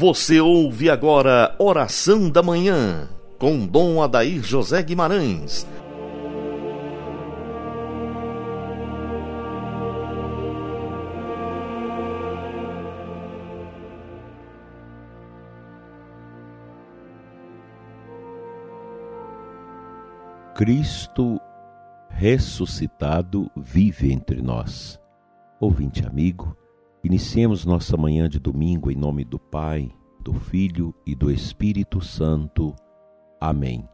Você ouve agora Oração da Manhã, com Dom Adair José Guimarães. Cristo ressuscitado vive entre nós. Ouvinte amigo, iniciemos nossa manhã de domingo em nome do Pai, do Filho e do Espírito Santo. Amém.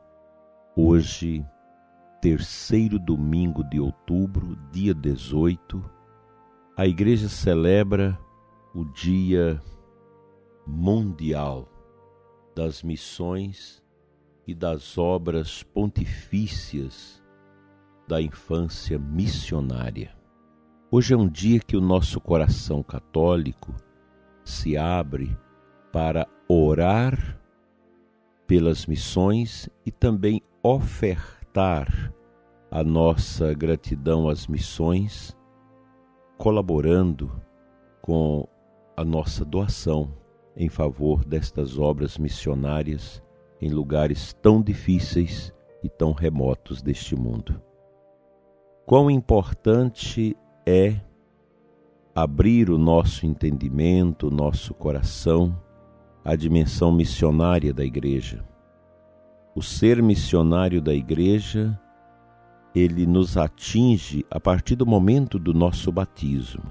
Hoje, terceiro domingo de outubro, dia 18, a Igreja celebra o Dia Mundial das Missões e das obras pontifícias da infância missionária. Hoje é um dia que o nosso coração católico se abre para orar pelas missões e também ofertar a nossa gratidão às missões, colaborando com a nossa doação em favor destas obras missionárias em lugares tão difíceis e tão remotos deste mundo. Quão importante é abrir o nosso entendimento, o nosso coração à dimensão missionária da igreja. O ser missionário da igreja, ele nos atinge a partir do momento do nosso batismo.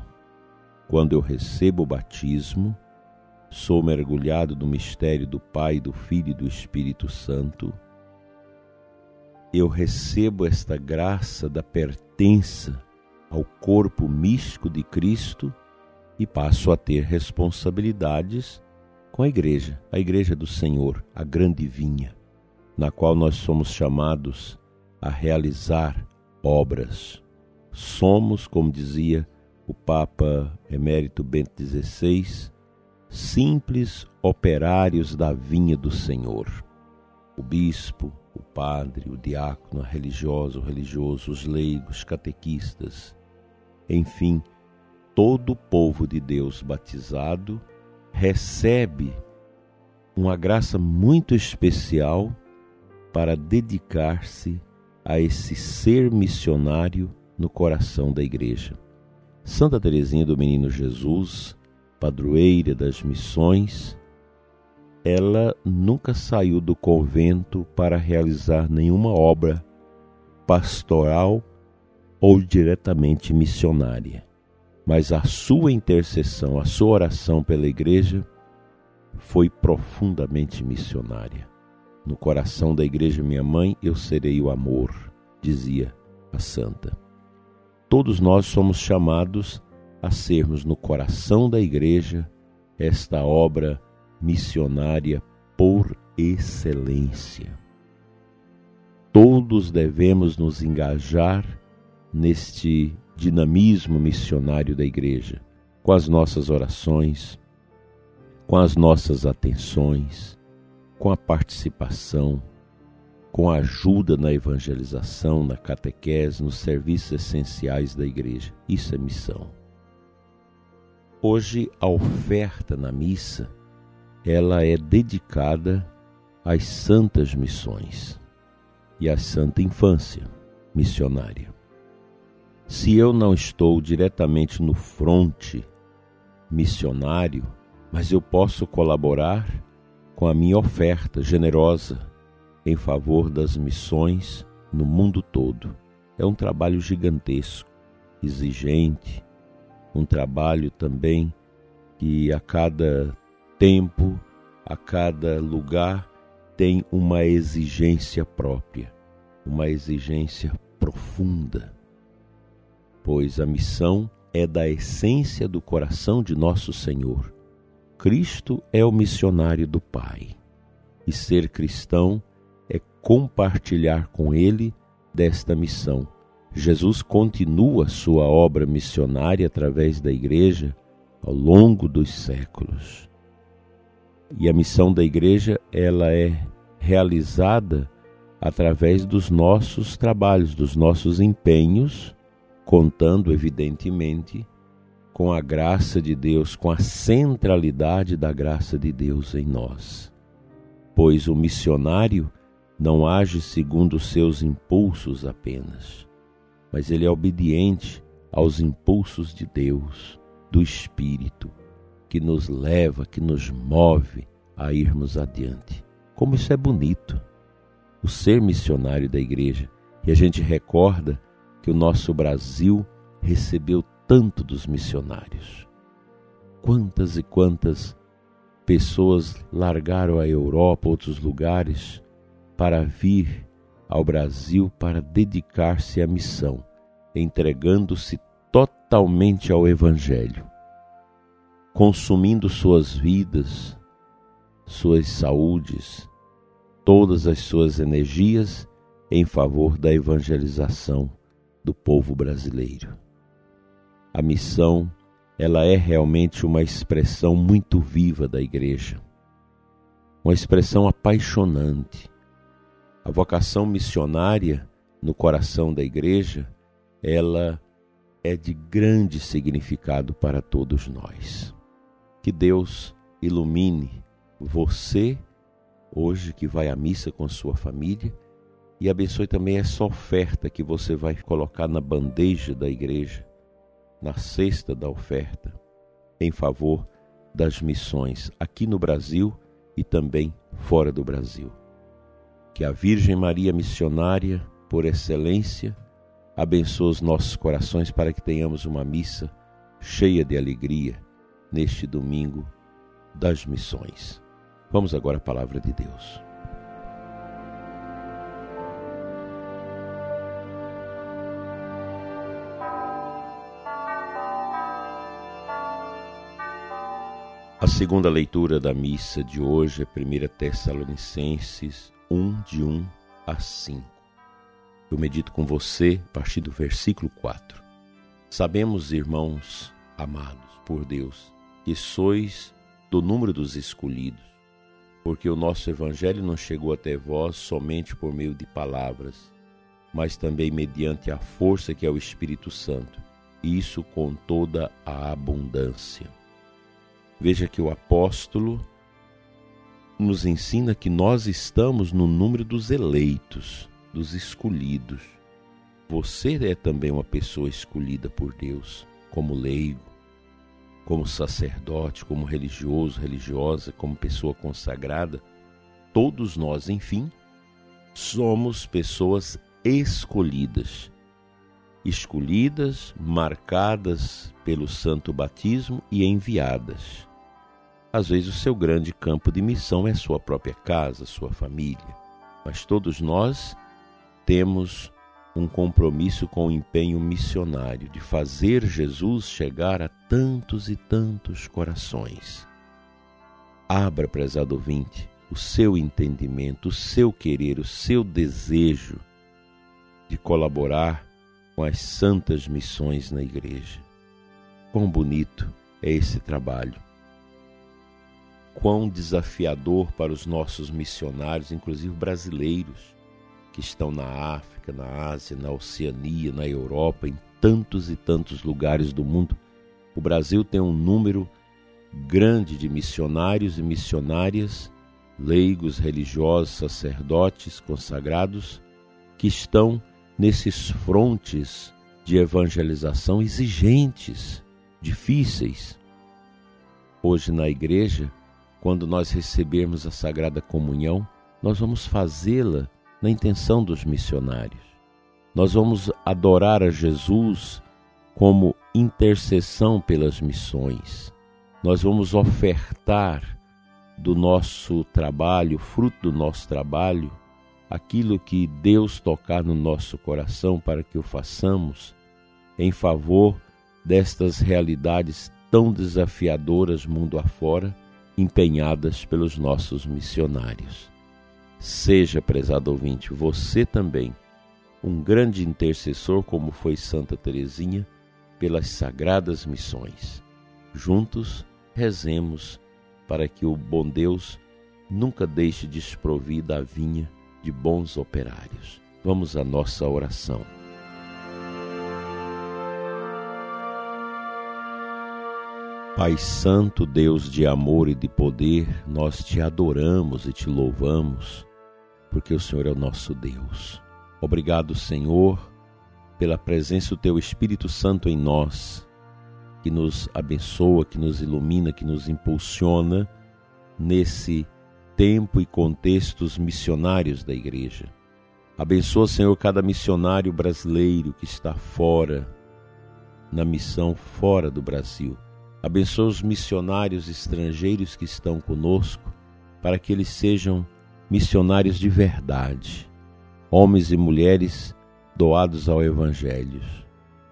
Quando eu recebo o batismo, Sou mergulhado no mistério do Pai, do Filho e do Espírito Santo. Eu recebo esta graça da pertença ao corpo místico de Cristo e passo a ter responsabilidades com a igreja, a igreja do Senhor, a grande vinha, na qual nós somos chamados a realizar obras. Somos, como dizia o Papa Emérito Bento XVI, simples operários da vinha do Senhor. O bispo, o padre, o diácono, a religiosa, religioso, os leigos, catequistas, enfim, todo o povo de Deus batizado recebe uma graça muito especial para dedicar-se a esse ser missionário no coração da igreja. Santa Teresinha do Menino Jesus padroeira das missões, ela nunca saiu do convento para realizar nenhuma obra pastoral ou diretamente missionária. Mas a sua intercessão, a sua oração pela igreja foi profundamente missionária. No coração da igreja, minha mãe, eu serei o amor, dizia a santa. Todos nós somos chamados a sermos no coração da Igreja esta obra missionária por excelência. Todos devemos nos engajar neste dinamismo missionário da Igreja, com as nossas orações, com as nossas atenções, com a participação, com a ajuda na evangelização, na catequese, nos serviços essenciais da Igreja. Isso é missão. Hoje a oferta na missa, ela é dedicada às santas missões e à santa infância missionária. Se eu não estou diretamente no fronte missionário, mas eu posso colaborar com a minha oferta generosa em favor das missões no mundo todo. É um trabalho gigantesco, exigente, um trabalho também que a cada tempo, a cada lugar, tem uma exigência própria, uma exigência profunda, pois a missão é da essência do coração de nosso Senhor. Cristo é o missionário do Pai, e ser cristão é compartilhar com Ele desta missão Jesus continua sua obra missionária através da igreja ao longo dos séculos. E a missão da igreja, ela é realizada através dos nossos trabalhos, dos nossos empenhos, contando evidentemente com a graça de Deus, com a centralidade da graça de Deus em nós. Pois o missionário não age segundo os seus impulsos apenas, mas ele é obediente aos impulsos de Deus, do Espírito, que nos leva, que nos move a irmos adiante. Como isso é bonito, o ser missionário da igreja. E a gente recorda que o nosso Brasil recebeu tanto dos missionários. Quantas e quantas pessoas largaram a Europa, outros lugares, para vir ao Brasil para dedicar-se à missão, entregando-se totalmente ao Evangelho, consumindo suas vidas, suas saúdes, todas as suas energias em favor da evangelização do povo brasileiro. A missão, ela é realmente uma expressão muito viva da igreja. Uma expressão apaixonante. A vocação missionária no coração da igreja, ela é de grande significado para todos nós. Que Deus ilumine você hoje que vai à missa com sua família e abençoe também essa oferta que você vai colocar na bandeja da igreja, na cesta da oferta, em favor das missões aqui no Brasil e também fora do Brasil. Que a Virgem Maria missionária, por excelência, abençoe os nossos corações para que tenhamos uma missa cheia de alegria neste domingo das missões. Vamos agora à palavra de Deus. A segunda leitura da missa de hoje é 1 Tessalonicenses 1, de 1 a 5. Eu medito com você a partir do versículo 4. Sabemos, irmãos amados por Deus, que sois do número dos escolhidos, porque o nosso Evangelho não chegou até vós somente por meio de palavras, mas também mediante a força que é o Espírito Santo, isso com toda a abundância. Veja que o apóstolo nos ensina que nós estamos no número dos eleitos dos escolhidos. Você é também uma pessoa escolhida por Deus, como leigo, como sacerdote, como religioso, religiosa, como pessoa consagrada. Todos nós, enfim, somos pessoas escolhidas. Escolhidas, marcadas pelo santo batismo e enviadas. Às vezes, o seu grande campo de missão é sua própria casa, sua família, mas todos nós temos um compromisso com o empenho missionário de fazer Jesus chegar a tantos e tantos corações. Abra, prezado ouvinte, o seu entendimento, o seu querer, o seu desejo de colaborar com as santas missões na igreja. Quão bonito é esse trabalho. Quão desafiador para os nossos missionários, inclusive brasileiros que estão na África, na Ásia, na Oceania, na Europa, em tantos e tantos lugares do mundo. O Brasil tem um número grande de missionários e missionárias, leigos, religiosos, sacerdotes, consagrados, que estão nesses frontes de evangelização exigentes, difíceis. Hoje na igreja, quando nós recebermos a Sagrada Comunhão, nós vamos fazê-la na intenção dos missionários. Nós vamos adorar a Jesus como intercessão pelas missões. Nós vamos ofertar do nosso trabalho, fruto do nosso trabalho, aquilo que Deus tocar no nosso coração para que o façamos em favor destas realidades tão desafiadoras mundo afora, empenhadas pelos nossos missionários. Seja, prezado ouvinte, você também um grande intercessor como foi Santa Teresinha pelas sagradas missões. Juntos rezemos para que o bom Deus nunca deixe desprovida a vinha de bons operários. Vamos à nossa oração. Pai Santo, Deus de amor e de poder, nós te adoramos e te louvamos, porque o Senhor é o nosso Deus. Obrigado, Senhor, pela presença do Teu Espírito Santo em nós, que nos abençoa, que nos ilumina, que nos impulsiona nesse tempo e contextos missionários da Igreja. Abençoa, Senhor, cada missionário brasileiro que está fora, na missão fora do Brasil Abençoa os missionários estrangeiros que estão conosco, para que eles sejam missionários de verdade, homens e mulheres doados ao Evangelho.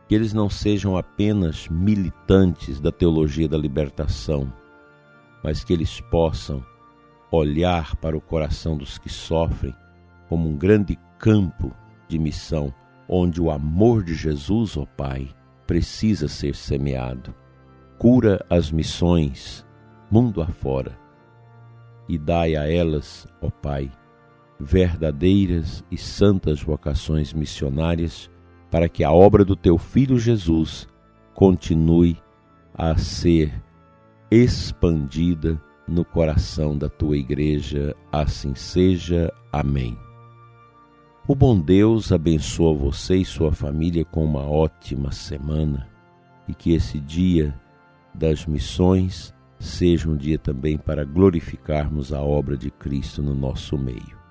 Que eles não sejam apenas militantes da teologia da libertação, mas que eles possam olhar para o coração dos que sofrem como um grande campo de missão, onde o amor de Jesus, ó Pai, precisa ser semeado. Cura as missões mundo afora e dai a elas, ó Pai, verdadeiras e santas vocações missionárias, para que a obra do teu Filho Jesus continue a ser expandida no coração da tua igreja. Assim seja. Amém. O bom Deus abençoa você e sua família com uma ótima semana e que esse dia das missões seja um dia também para glorificarmos a obra de Cristo no nosso meio.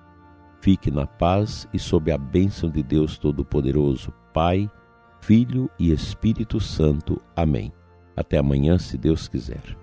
Fique na paz e sob a bênção de Deus Todo-Poderoso, Pai, Filho e Espírito Santo. Amém. Até amanhã, se Deus quiser.